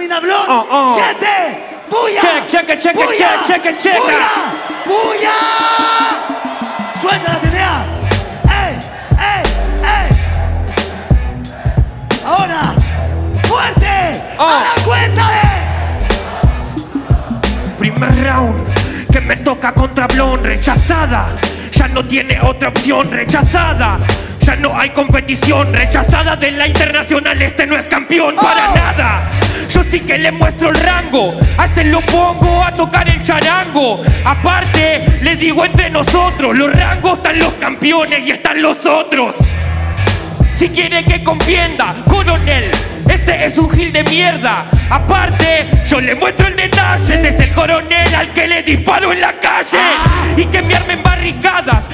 Termina Blon. Oh, oh. ¡Gente! ¡Bulla! Check, check, check, ¡Bulla! check, check, check. ¡Bulla! ¡Bulla! ¡Suelta la tenea! ¡Ey! ¡Ey! ¡Ey! Ahora, fuerte. Oh. A la cuenta de. Primer round que me toca contra Blon, rechazada. Ya no tiene otra opción, rechazada. Ya no hay competición, rechazada de la internacional. Este no es campeón para nada. Yo sí que le muestro el rango, a este lo pongo a tocar el charango. Aparte, les digo entre nosotros: los rangos están los campeones y están los otros. Si quiere que convienda, coronel, este es un gil de mierda. Aparte, yo le muestro el detalle. Este es el coronel al que le disparo en la calle. Y que me armen barricadas.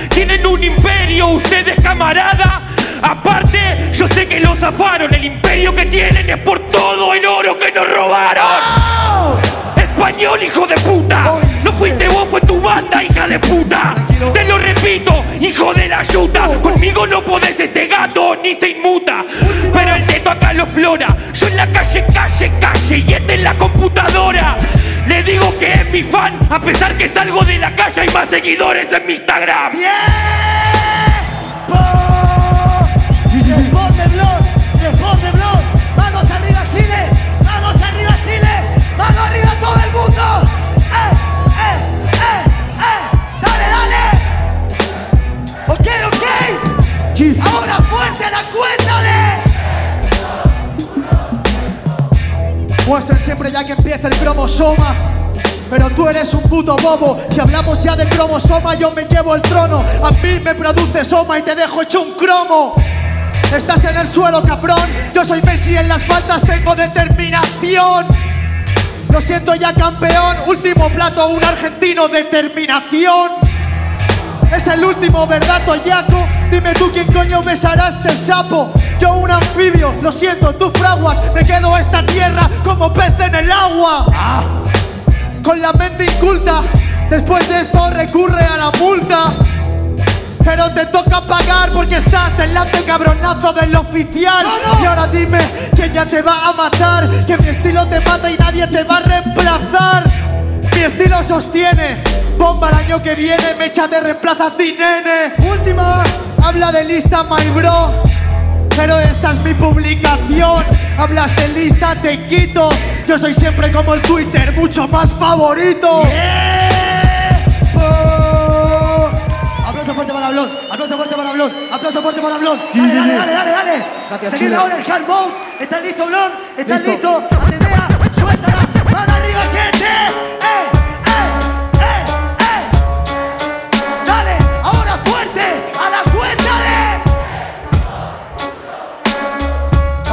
Por todo el oro que nos robaron. Español, hijo de puta. No fuiste vos, fue tu banda, hija de puta. Te lo repito, hijo de la yuta. Conmigo no podés este gato ni se inmuta. Pero el teto acá lo explora. Yo en la calle, calle, calle. Y este en la computadora. Le digo que es mi fan, a pesar que salgo de la calle hay más seguidores en mi Instagram. Responde Ahora fuerte la cuenta de. Muestren siempre ya que empieza el cromosoma. Pero tú eres un puto bobo. Si hablamos ya de cromosoma, yo me llevo el trono. A mí me produce soma y te dejo hecho un cromo. Estás en el suelo, cabrón. Yo soy Messi en las faltas, tengo determinación. Lo siento ya, campeón. Último plato, un argentino, determinación. Es el último, ¿verdad, Toyaco? Dime tú quién coño besará este sapo. Yo un anfibio, lo siento, tú fraguas. Me quedo a esta tierra como pez en el agua. Con la mente inculta. Después de esto recurre a la multa. Pero te toca pagar porque estás delante cabronazo del oficial. Y ahora dime quién ya te va a matar. Que mi estilo te mata y nadie te va a reemplazar. Mi estilo sostiene. Bomba el año que viene, mecha te reemplaza a ti, nene. Última, habla de lista, my bro. Pero esta es mi publicación. Hablas de lista, te quito. Yo soy siempre como el Twitter, mucho más favorito. Aplauso fuerte para Blon, aplauso fuerte para Blon, aplauso fuerte para Blon. Dale, dale, dale, dale, dale. Gracias, Se viene Chile. ahora el hard mode. ¿Estás listo, Blon? ¿Estás Listo. listo? Suéltala. ¡Mano arriba, gente!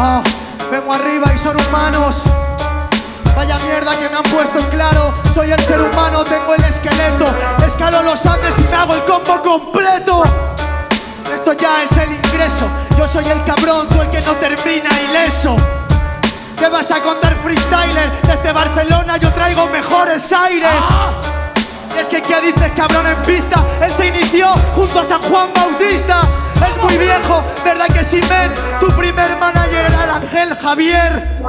Ah, vengo arriba y son humanos. Vaya mierda que me han puesto en claro. Soy el ser humano, tengo el esqueleto. Escalo los Andes y me hago el combo completo. Esto ya es el ingreso. Yo soy el cabrón, tú el que no termina ileso. ¿Qué vas a contar, freestyler? Desde Barcelona yo traigo mejores aires. Es que ¿qué dices cabrón en pista? Él se inició junto a San Juan Bautista muy viejo, ¿verdad que sí, men? Tu primer manager era el Ángel Javier.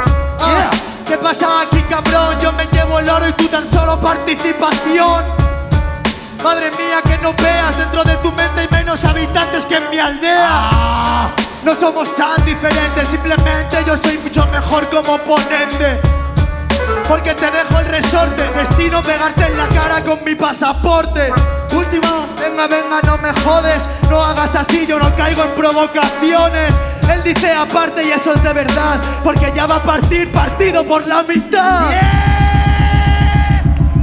Ah, ¿Qué pasa aquí, cabrón? Yo me llevo el oro y tú tan solo participación. Madre mía, que no veas dentro de tu mente hay menos habitantes que en mi aldea. No somos tan diferentes, simplemente yo soy mucho mejor como oponente Porque te dejo el resorte, destino pegarte en la cara con mi pasaporte. Última, venga, venga, no me jodes, no hagas así, yo no caigo en provocaciones. Él dice aparte y eso es de verdad, porque ya va a partir partido por la mitad.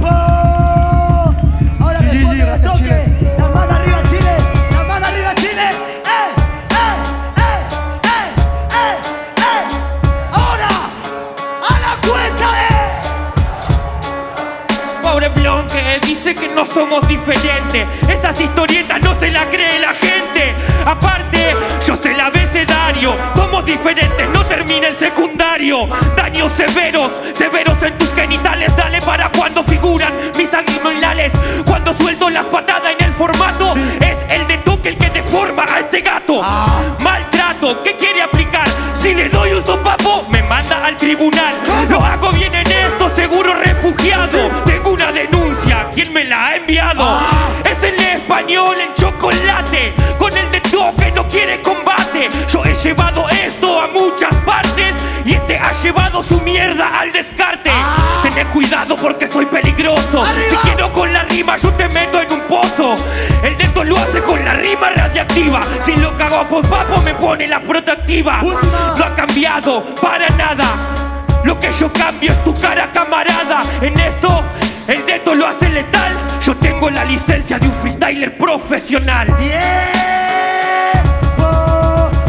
¡Oh! Ahora responde de gracias, toque. La mano arriba dice que no somos diferentes. Esas historietas no se las cree la gente. Aparte, yo sé el abecedario. Somos diferentes, no termina el secundario. Daños severos, severos en tus genitales. Dale para cuando figuran mis abdominales. Cuando suelto las patadas en el formato, es el de toque el que deforma a este gato. Maltrato, ¿qué quiere aplicar? Si le doy un sopapo, me manda al tribunal. Lo hago bien en esto, seguro refugiado. Enviado? Es el español en chocolate, con el de toque no quiere combate. Yo he llevado esto a muchas partes y este ha llevado su mierda al descarte. Tené cuidado porque soy peligroso. Si quiero con la rima, yo te meto en un pozo. El de esto lo hace con la rima radiactiva. Si lo cago por papo, me pone la protectiva. No ha cambiado para nada. Lo que yo cambio es tu cara, camarada. En esto, el dedo lo hace letal. Yo tengo la licencia de un freestyler profesional. ¡Tiempo!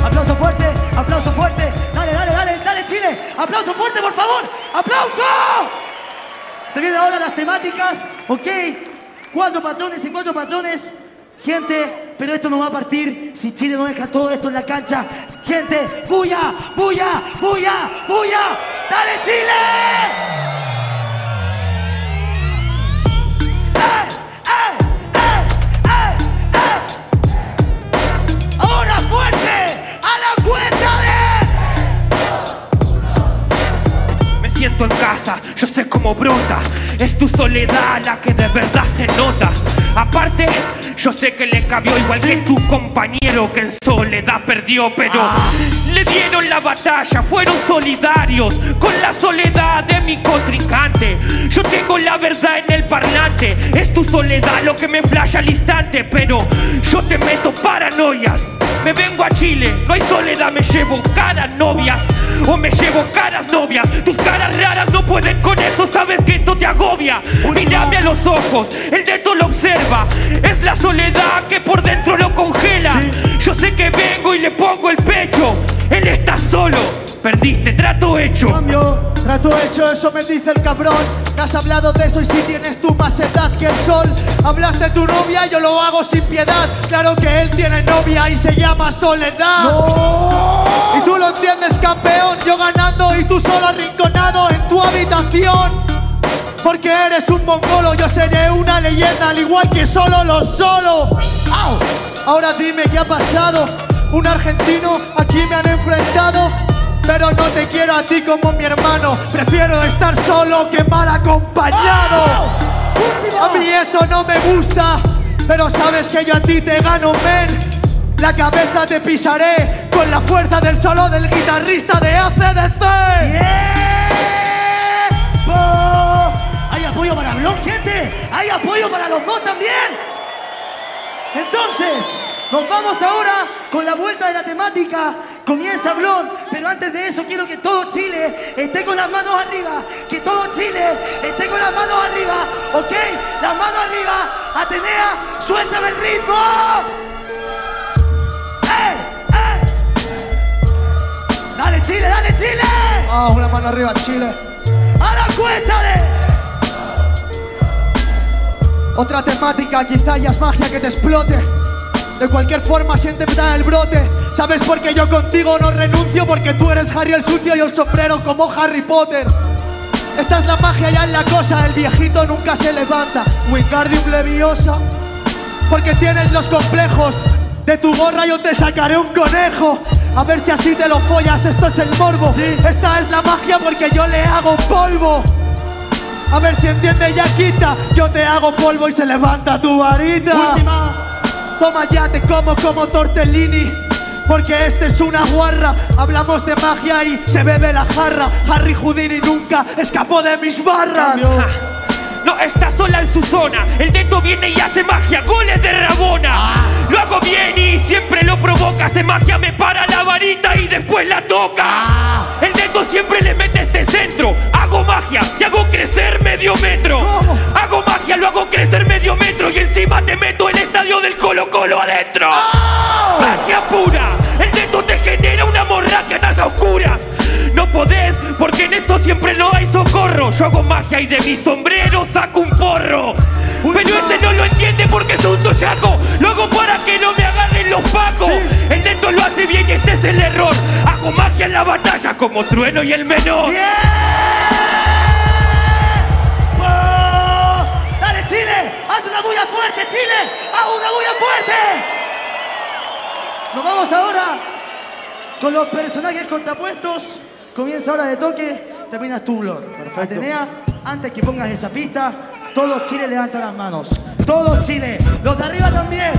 Aplauso fuerte, aplauso fuerte. Dale, dale, dale, dale, Chile. Aplauso fuerte, por favor. ¡Aplauso! Se vienen ahora las temáticas, ¿ok? Cuatro patrones y cuatro patrones. Gente, pero esto no va a partir si Chile no deja todo esto en la cancha. Gente, bulla, bulla, bulla, bulla. ¡Dale, Chile! En casa, yo sé cómo brota. Es tu soledad la que de verdad se nota. Aparte, yo sé que le cabió igual que tu compañero que en soledad perdió, pero le dieron la batalla, fueron solidarios con la soledad de mi contrincante. Yo tengo la verdad en el parlante, es tu soledad lo que me flasha al instante, pero yo te meto paranoias. Me vengo a Chile, no hay soledad, me llevo caras novias o me llevo caras novias. Tus caras raras no pueden con eso, sabes que esto te agobia. Mírame a los ojos, el dedo lo observa. Es la soledad que por dentro lo congela. Yo sé que vengo y le pongo el pecho. Él está solo, perdiste, trato hecho. Cambio, trato hecho, eso me dice el cabrón. Que has hablado de eso y si tienes tú más edad que el sol. Hablas de tu novia, yo lo hago sin piedad. Claro que él tiene novia y se llama Soledad. Y tú lo entiendes, campeón. Yo ganando y tú solo arrinconado en tu habitación. Porque eres un mongolo, yo seré una leyenda, al igual que solo los solo. ¡Au! Ahora dime qué ha pasado. Un argentino, aquí me han enfrentado. Pero no te quiero a ti como mi hermano. Prefiero estar solo que mal acompañado. A mí eso no me gusta. Pero sabes que yo a ti te gano, men. La cabeza te pisaré con la fuerza del solo del guitarrista de ACDC. ¡Tiempo! Hay apoyo para Blon, gente. Hay apoyo para los dos también. Entonces, nos vamos ahora con la vuelta de la temática. Comienza Blon, pero antes de eso quiero que todo Chile esté con las manos arriba. Que todo Chile esté con las manos arriba. ¿Ok? Las manos arriba. Atenea, suéltame el ritmo. ¡Eh! ¡Eh! Dale Chile, dale Chile. Ah, una mano arriba, Chile. ¡A la cuenta de... Otra temática, quizá ya es magia que te explote. De cualquier forma, siente da el brote. ¿Sabes por qué yo contigo no renuncio? Porque tú eres Harry el sucio y el sombrero como Harry Potter. Esta es la magia ya en la cosa, el viejito nunca se levanta. Wingardium Leviosa. Porque tienes los complejos. De tu gorra yo te sacaré un conejo. A ver si así te lo follas, esto es el morbo. Esta es la magia porque yo le hago polvo. A ver si entiende Yaquita. Yo te hago polvo y se levanta tu varita. Última. Toma ya, te como como tortellini. Porque este es una guarra. Hablamos de magia y se bebe la jarra. Harry Houdini nunca escapó de mis barras. No está sola en su zona. El dedo viene y hace magia. Goles de Rabona. Lo hago bien y siempre lo provoca. Hace magia, me para la varita y después la toca. El dedo siempre le mete este centro. Hago magia y hago crecer medio metro. Magia, lo hago crecer medio metro. Y encima te meto el estadio del Colo Colo adentro. Magia pura. El dedo te genera una morragia en las oscuras. No podés, porque en esto siempre no hay socorro. Yo hago magia y de mi sombrero saco un porro. Pero este no lo entiende porque es un toyaco. Lo hago para que no me agarren los pacos. El neto lo hace bien y este es el error. Hago magia en la batalla como trueno y el menor. Chile! ¡Haz una bulla fuerte! Nos vamos ahora con los personajes contrapuestos. Comienza ahora de toque, terminas tu blog. Atenea, antes que pongas esa pista, todos Chile levantan las manos. Todos Chile. Los de arriba también,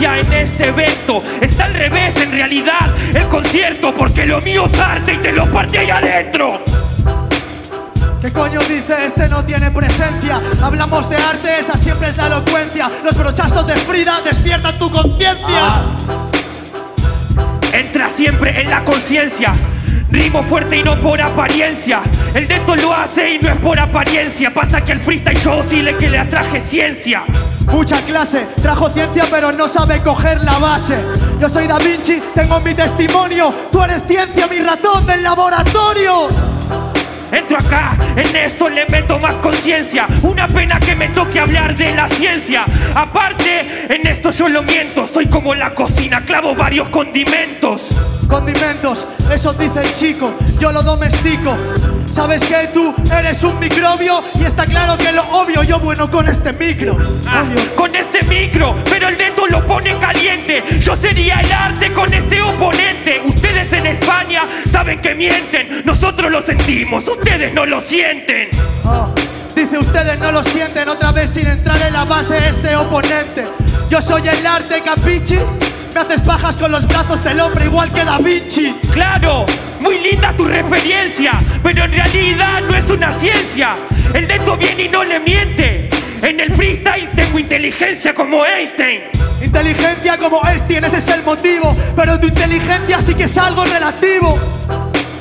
en este evento. Está al revés en realidad el concierto. Porque lo mío es arte y te lo partí ahí adentro. ¿Qué coño dice? Este no tiene presencia. Hablamos de arte, esa siempre es la elocuencia. Los brochazos de Frida despiertan tu conciencia. Entra siempre en la conciencia. Rimo fuerte y no por apariencia. El dedo lo hace y no es por apariencia. Pasa que el freestyle yo sí le que le atraje ciencia. Mucha clase, trajo ciencia pero no sabe coger la base. Yo soy Da Vinci, tengo mi testimonio. Tú eres ciencia, mi ratón del laboratorio. Entro acá, en esto le meto más conciencia. Una pena que me toque hablar de la ciencia. Aparte, en esto yo lo miento. Soy como la cocina, clavo varios condimentos. Condimentos, eso dice el chico, yo lo domestico. ¿Sabes que tú eres un microbio? Y está claro que lo obvio, yo bueno con este micro. Ah, con este micro, pero el dedo lo pone caliente. Yo sería el arte con este oponente. Ustedes en España saben que mienten. Nosotros lo sentimos, ustedes no lo sienten. Ah, dice ustedes no lo sienten otra vez sin entrar en la base este oponente. Yo soy el arte, capichi. Me haces pajas con los brazos del hombre igual que Da Vinci. Claro, muy linda tu referencia, pero en realidad no es una ciencia. El dedo viene y no le miente. En el freestyle tengo inteligencia como Einstein. Inteligencia como Einstein, ese es el motivo. Pero tu inteligencia sí que es algo relativo.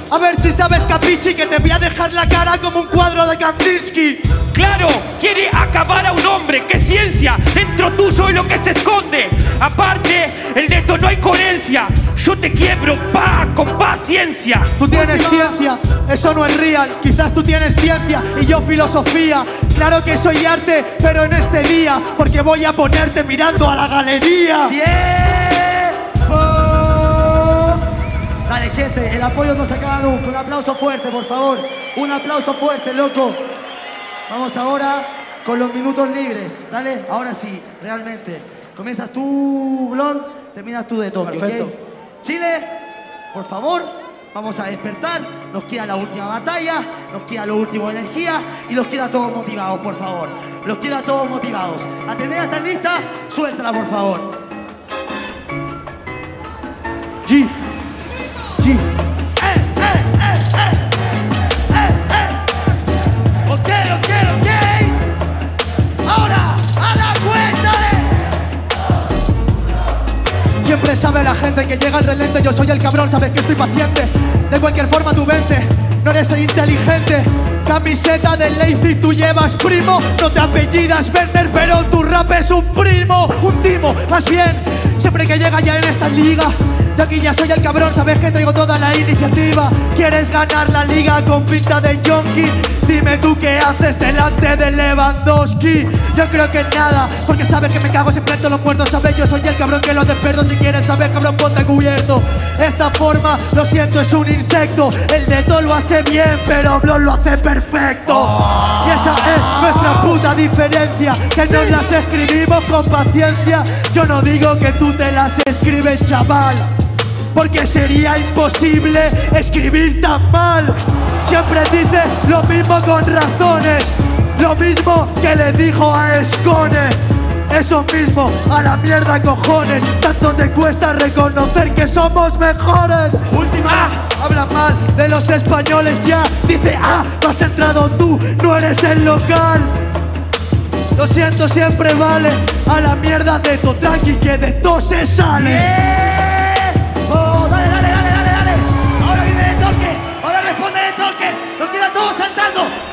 A ver si sabes, Capichi, que te voy a dejar la cara como un cuadro de Kandinsky. Claro, quiere acabar a un hombre. ¡Qué ciencia! Dentro tuyo es lo que se esconde. Aparte, el dedo no hay coherencia. Yo te quiebro, pa, con paciencia. Tú tienes ciencia, eso no es real. Quizás tú tienes ciencia y yo filosofía. Claro que soy arte, pero en este día, porque voy a ponerte mirando a la galería. ¡Tiempo! Dale, gente, el apoyo no se acaba nunca. Un aplauso fuerte, por favor. Un aplauso fuerte, loco. Vamos ahora con los minutos libres. Dale, ahora sí, realmente. Comienzas tú, Blon, terminas tú de toque. Perfecto. Chile, por favor, vamos a despertar. Nos queda la última batalla, nos queda lo último de energía y los queda todos motivados, por favor. Los queda todos motivados. Atenea, ¿estás lista? Suéltala, por favor. Sabe la gente que llega al relente. Yo soy el cabrón, sabes que estoy paciente. De cualquier forma, tú vente. No eres inteligente. Camiseta de Lazy tú llevas primo. No te apellidas Werner, pero tu rap es un primo. Un timo, más bien. Siempre que llega ya en esta liga. Yo aquí ya soy el cabrón, sabes que traigo toda la iniciativa. ¿Quieres ganar la liga con pinta de yonki? Dime tú qué haces delante de Lewandowski. Yo creo que nada, porque sabes que me cago siempre en los muertos. Sabes, yo soy el cabrón que lo desperto. Si quieres saber, cabrón, ponte cubierto. Esta forma, lo siento, es un insecto. El neto lo hace bien, pero Blon lo hace perfecto. Y esa es nuestra puta diferencia. Que nos las escribimos con paciencia. Yo no digo que tú te las escribes, chaval. Porque sería imposible escribir tan mal. Siempre dice lo mismo con razones. Lo mismo que le dijo a Escone. Eso mismo, a la mierda cojones. Tanto te cuesta reconocer que somos mejores. Última, habla mal de los españoles ya. Dice, ah, no has entrado tú, no eres el local. Lo siento, siempre vale. A la mierda de tu tranqui que de todo se sale. ¡Oh,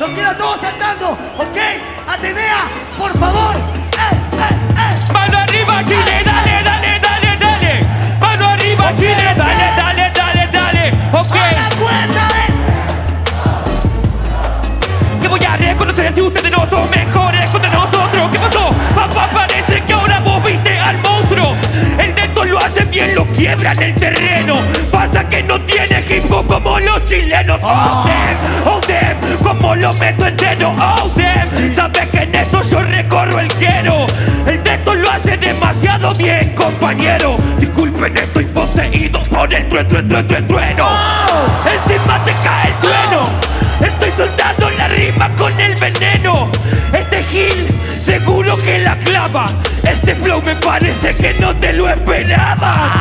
saltando, lo quiero a todos saltando, ¿ok? Atenea, por favor. ¡Eh, eh, eh! Mano arriba, Chile, dale, dale, dale, dale. Mano arriba, Chile, dale, dale, dale, dale. Ok, ¡A la cuenta de... que voy a reconocer si ustedes no son mejores contra nosotros. ¿Qué pasó? Papá, parece que ahora vos viste al monstruo. El neto lo hace bien, lo quiebra en el terreno. Pasa que no tiene hip hop como los chilenos. Oh, damn, oh, damn, como lo meto entero. Oh, damn, sabes que en esto yo recorro el quiero. El neto lo hace demasiado bien, compañero. Disculpen, estoy poseído por el trueno, trueno, trueno, trueno. Encima te cae el trueno. Estoy soltando la rima con el veneno. Este Gil seguro que la clava. Este flow me parece que no te lo esperabas.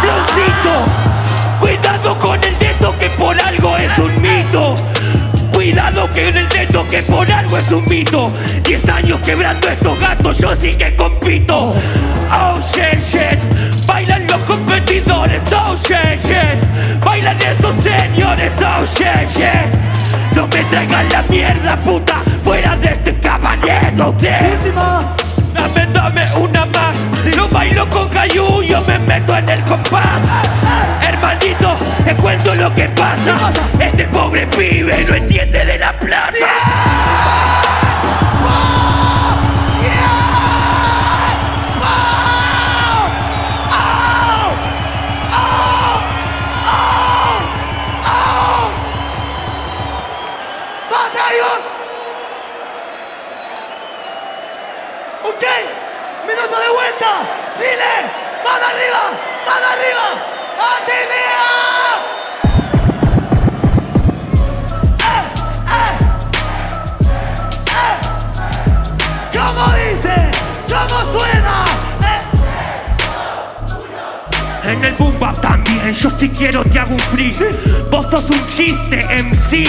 Flowcito, cuidado con el dedo que por algo es un mito. Cuidado que en el dedo que por algo es un mito. Diez años quebrando estos gatos, yo sí que compito. Oh shit shit, bailan los competidores. Oh shit shit, bailan estos señores. Oh shit shit. No me traigan la mierda puta fuera de este caballero. Dame, dame una más. Lo bailo con Cayu, yo me meto en el compás. Te cuento lo que pasa. Este pobre pibe no entiende de la vuelta. Chile, mano arriba, mano arriba. Atenea. ¿Cómo dice? ¿Cómo suena? Eh. En el boom bap también, yo si quiero te hago un free. Vos sos un chiste MC.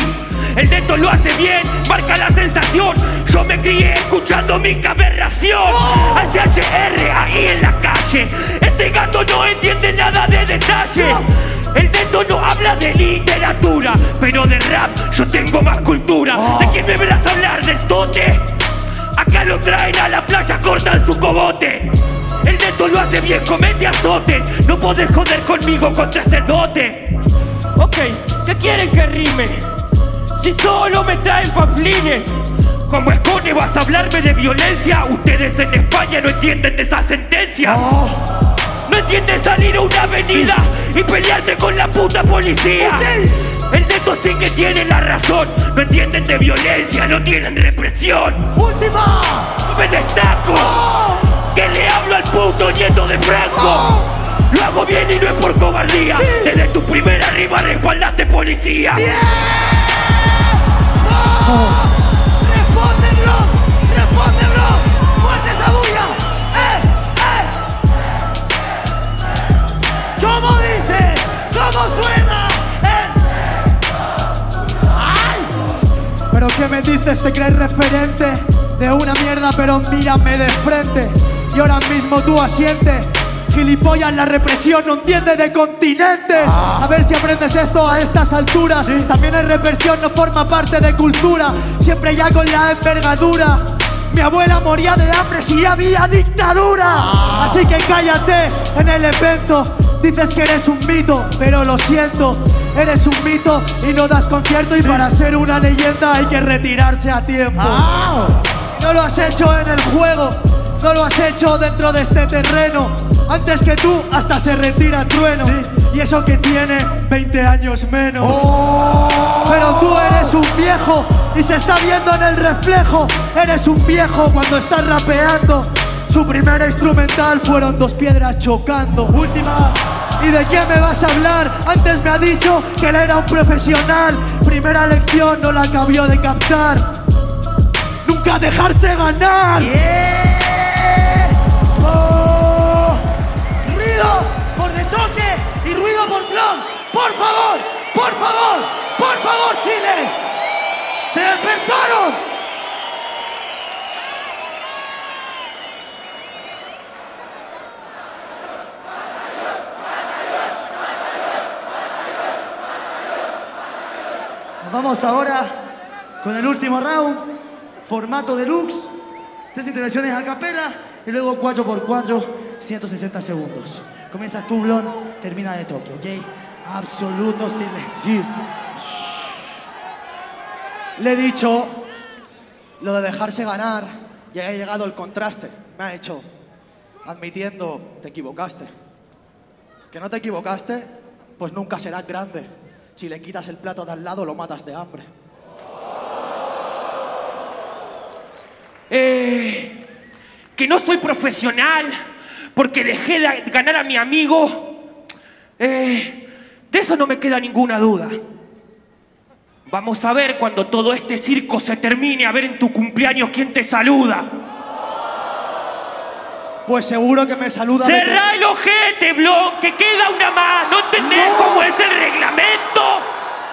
El neto lo hace bien, marca la sensación. Yo me crié escuchando mi aberración. Al CHR ahí en la calle. Este gato no entiende nada de detalle. El neto no habla de literatura, pero de rap yo tengo más cultura. ¿De quién me verás hablar del tote? Lo traen a la playa, cortan su cogote. El neto lo hace bien, comete azotes. No podés joder conmigo contra ese dote. Ok, ¿qué quieren que rime? Si solo me traen panflines. Como escone vas a hablarme de violencia. Ustedes en España no entienden de esa sentencia. No entienden salir a una avenida y pelearte con la puta policía. Neto sí que tiene la razón. No entienden de violencia, no tienen represión. Última. Me destaco. Que le hablo al puto nieto de Franco. Lo hago bien y no es por cobardía. Desde tu primera arriba respaldaste policía. Pero ¿qué me dices? ¿Te crees referente? De una mierda, pero mírame de frente. Y ahora mismo tú asientes. Gilipollas, la represión no entiende de continentes. A ver si aprendes esto a estas alturas. También es represión, no forma parte de cultura. Siempre ya con la envergadura. Mi abuela moría de hambre si había dictadura. Así que cállate en el evento. Dices que eres un mito, pero lo siento, eres un mito y no das concierto y para ser una leyenda hay que retirarse a tiempo. No lo has hecho en el juego, no lo has hecho dentro de este terreno. Antes que tú hasta se retira trueno. Y eso que tiene 20 años menos. Pero tú eres un viejo y se está viendo en el reflejo. Eres un viejo cuando estás rapeando. Su primera instrumental fueron dos piedras chocando. Última. ¿Y de quién me vas a hablar? Antes me ha dicho que él era un profesional. Primera lección no la acabó de captar. Nunca dejarse ganar. Oh. Ruido por de toque y ruido por blon. Por favor, por favor, por favor, Chile. Se despertaron. Vamos ahora con el último round, formato deluxe, tres intervenciones a capela y luego 4x4, 160 segundos. Comienzas tú, Blon, termina de toque, ¿ok? Absoluto silencio. Le he dicho lo de dejarse ganar y ha llegado el contraste. Me ha hecho admitiendo te equivocaste. Que no te equivocaste, pues nunca serás grande. Si le quitas el plato de al lado, lo matas de hambre. Eh, que no soy profesional porque dejé de ganar a mi amigo. Eh, de eso no me queda ninguna duda. Vamos a ver cuando todo este circo se termine, a ver en tu cumpleaños quién te saluda. Pues seguro que me saluda. Cerrá el ojete, Blon, que queda una más. ¿No entendés cómo es el reglamento?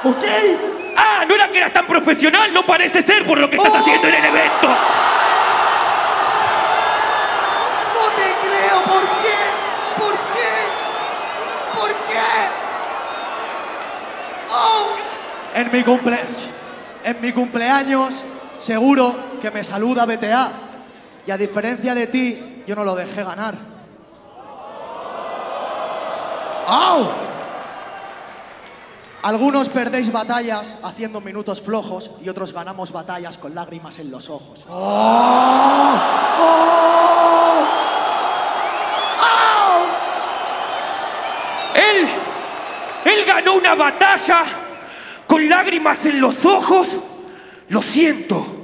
¿Ok? Ah, no era que eras tan profesional, no parece ser por lo que estás Oh. haciendo en el evento. No te creo, ¿por qué? ¿Por qué? ¿Por qué? ¡Oh! En mi, cumple... en mi cumpleaños, seguro que me saluda BTA. Y a diferencia de ti, yo no lo dejé ganar. ¡Au! Algunos perdéis batallas haciendo minutos flojos y otros ganamos batallas con lágrimas en los ojos. Él, él ganó una batalla con lágrimas en los ojos. Lo siento.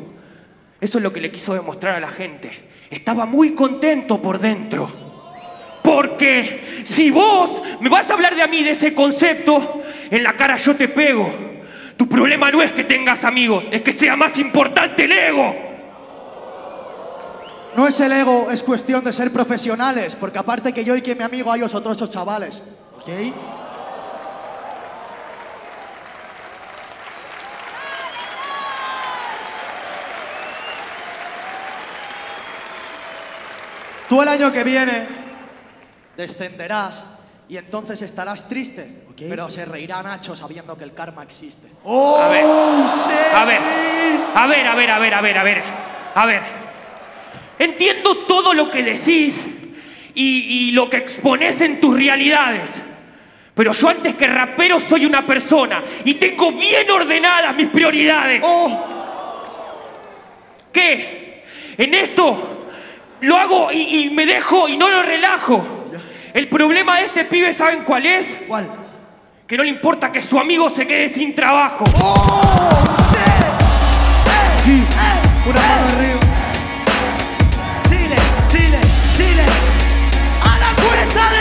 Eso es lo que le quiso demostrar a la gente. Estaba muy contento por dentro. Porque si vos me vas a hablar de a mí de ese concepto, en la cara yo te pego. Tu problema no es que tengas amigos, es que sea más importante el ego. No es el ego, es cuestión de ser profesionales, porque aparte que yo y que mi amigo hay otros ocho chavales. ¿Ok? Tú el año que viene descenderás y entonces estarás triste, Ok. pero se reirá Nacho sabiendo que el karma existe. ¡Oh! A ver, a ver, a ver, a ver, a ver, a ver, a ver, a ver. Entiendo todo lo que decís y, y lo que exponés en tus realidades. Pero yo antes que rapero soy una persona y tengo bien ordenadas mis prioridades. ¡Oh! ¿Qué? En esto lo hago y, y me dejo y no lo relajo. El problema de este pibe, ¿saben cuál es? ¿Cuál? Que no le importa que su amigo se quede sin trabajo. ¡Oh! ¡Eh! ¡Eh! Una mano arriba. Chile, Chile, Chile. A la cuenta de.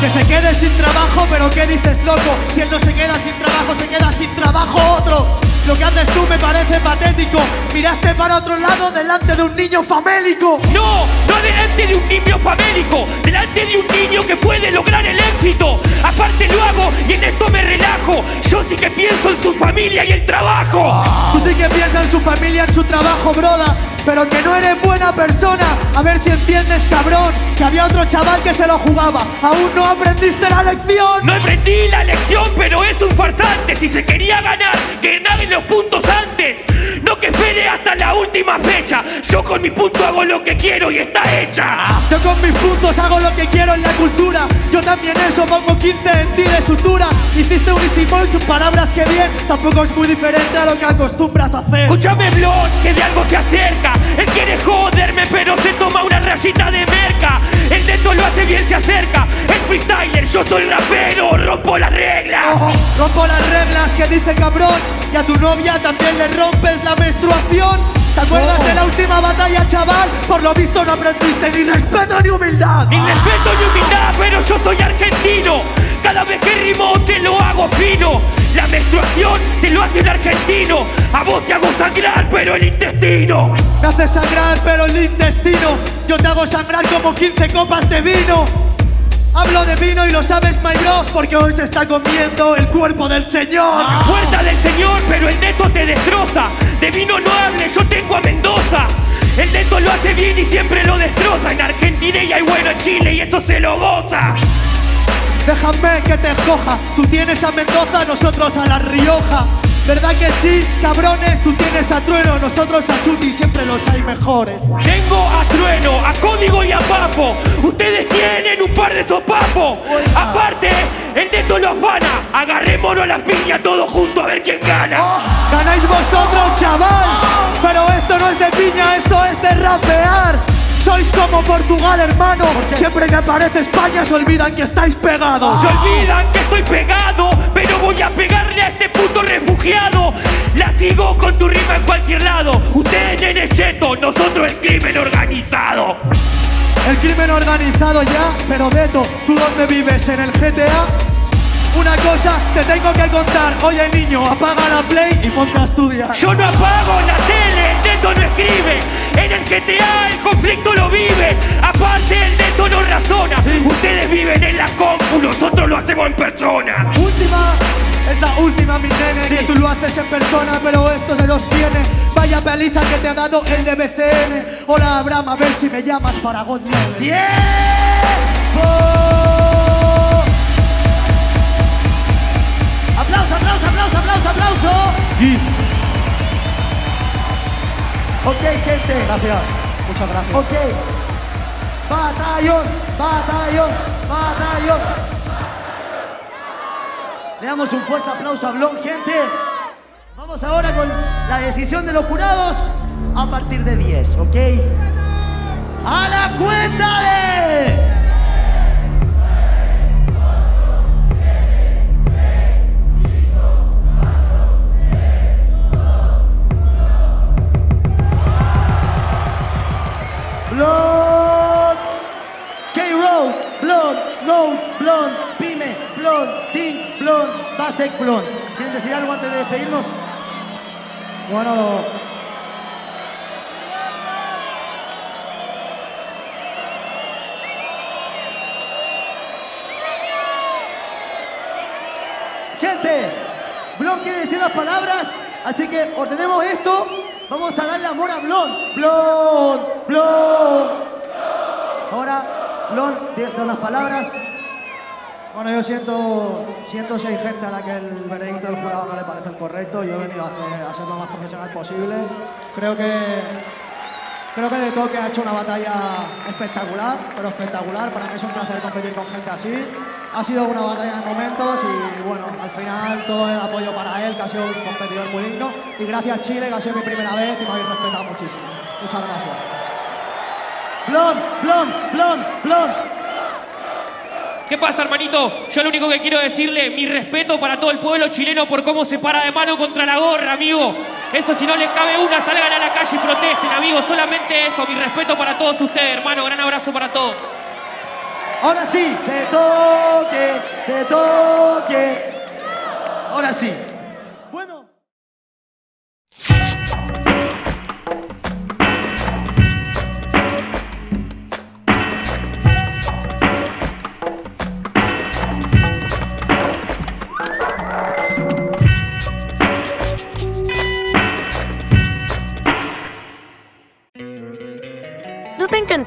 Que se quede sin trabajo, pero ¿qué dices, loco? Si él no se queda sin trabajo, se queda sin trabajo otro. Lo que haces tú me parece patético. Miraste para otro lado delante de un niño famélico. No, no delante de un niño famélico, delante de un niño que puede lograr el éxito. Aparte lo hago y en esto me relajo. Yo sí que pienso en su familia y el trabajo. Tú sí que piensas en su familia, en su trabajo, broda. Pero que no eres buena persona. A ver si entiendes, cabrón. Que había otro chaval que se lo jugaba. Aún no aprendiste la lección. No aprendí la lección, pero es un farsante. Si se quería ganar, que ganen los puntos antes. No que espere hasta la última fecha. Yo con mi punto hago lo que quiero y está hecha. Yo con mis puntos hago lo que quiero en la cultura. Yo también eso pongo 15 en ti de sutura. Hiciste un easy boy, sus palabras que bien. Tampoco es muy diferente a lo que acostumbras a hacer. Escúchame, Blon, que de algo se acerca. Él quiere joderme, pero se toma una rayita de merca. El neto lo hace bien, se acerca. El freestyler, yo soy rapero, rompo las reglas. Ojo, rompo las reglas que dice cabrón. Y a tu novia también le rompes la menstruación. ¿Te acuerdas de la última batalla, chaval? Por lo visto no aprendiste ni respeto ni humildad. Ni respeto ni humildad, pero yo soy argentino. Cada vez que rimo te lo hago fino. La menstruación te lo hace un argentino. A vos te hago sangrar, pero el intestino. Me haces sangrar, pero el intestino. Yo te hago sangrar como 15 copas de vino. Hablo de vino y lo sabes, my bro, porque hoy se está comiendo el cuerpo del Señor. Puerta del señor, pero el neto te destroza. De vino no hables, yo tengo a Mendoza. El neto lo hace bien y siempre lo destroza. En Argentina y hay bueno en Chile y esto se lo goza. Déjame que te escoja. Tú tienes a Mendoza, nosotros a La Rioja. ¿Verdad que sí, cabrones? Tú tienes a Trueno, nosotros a Chuti, siempre los hay mejores. Tengo a Trueno, a Código y a Papo. Ustedes tienen un par de sopapos. Aparte, el neto lo afana. Agarrémonos a las piñas todos juntos a ver quién gana. Ganáis vosotros, chaval. Pero esto no es de piña, esto es de rapear. Sois como Portugal, hermano. Siempre que aparece España se olvidan que estáis pegados. Se olvidan que estoy pegado, pero voy a pegarle a este puto refugiado. La sigo con tu rima en cualquier lado. Ustedes nenes chetos, nosotros el crimen organizado. El crimen organizado ya, pero Beto, ¿tú dónde vives? ¿En el GTA? Una cosa te tengo que contar. Oye, niño, apaga la play y ponte a estudiar. Yo no apago la tele, el neto no escribe. En el GTA el conflicto lo vive. Aparte el neto no razona. Ustedes viven en la compu, nosotros lo hacemos en persona. Última, es la última, mi nene, que tú lo haces en persona, pero esto se los tiene. Vaya paliza que te ha dado el de BCN. Hola, Abraham, a ver si me llamas para God. ¡Tiempo! Aplauso, aplauso, aplauso. Ok, gente. Gracias, muchas gracias. Ok. Batallón, batallón, batallón. Le damos un fuerte aplauso a Blon, gente. Vamos ahora con la decisión de los jurados a partir de 10, ¿ok? A la cuenta de... Blond, K-Roll, Blond, No, Blond, Pyme, Blond, Ting, Blond, Basek, Blond. ¿Quieren decir algo antes de despedirnos? Bueno, Gente, Blond quiere decir las palabras, así que ordenemos esto. Vamos a darle amor a Blond. Blond, Blond. Ahora, Blond, de, de las palabras. Bueno, yo siento, siento si hay gente a la que el veredicto del jurado no le parece el correcto. Yo he venido a, hacer- ser lo más profesional posible. Creo que, creo que De Toque ha hecho una batalla espectacular, pero espectacular. Para mí es un placer competir con gente así. Ha sido una batalla de momentos y bueno, al final todo el apoyo para él, que ha sido un competidor muy digno. Y gracias Chile, que ha sido mi primera vez y me habéis respetado muchísimo. Muchas gracias. Blond, Blond, Blond, Blond. ¿Qué pasa, hermanito? Yo lo único que quiero decirle, mi respeto para todo el pueblo chileno por cómo se para de mano contra la gorra, amigo. Eso si no les cabe una, salgan a la calle y protesten, amigo. Solamente eso, mi respeto para todos ustedes, hermano. Gran abrazo para todos. Ahora sí, de toque, de toque. Ahora sí.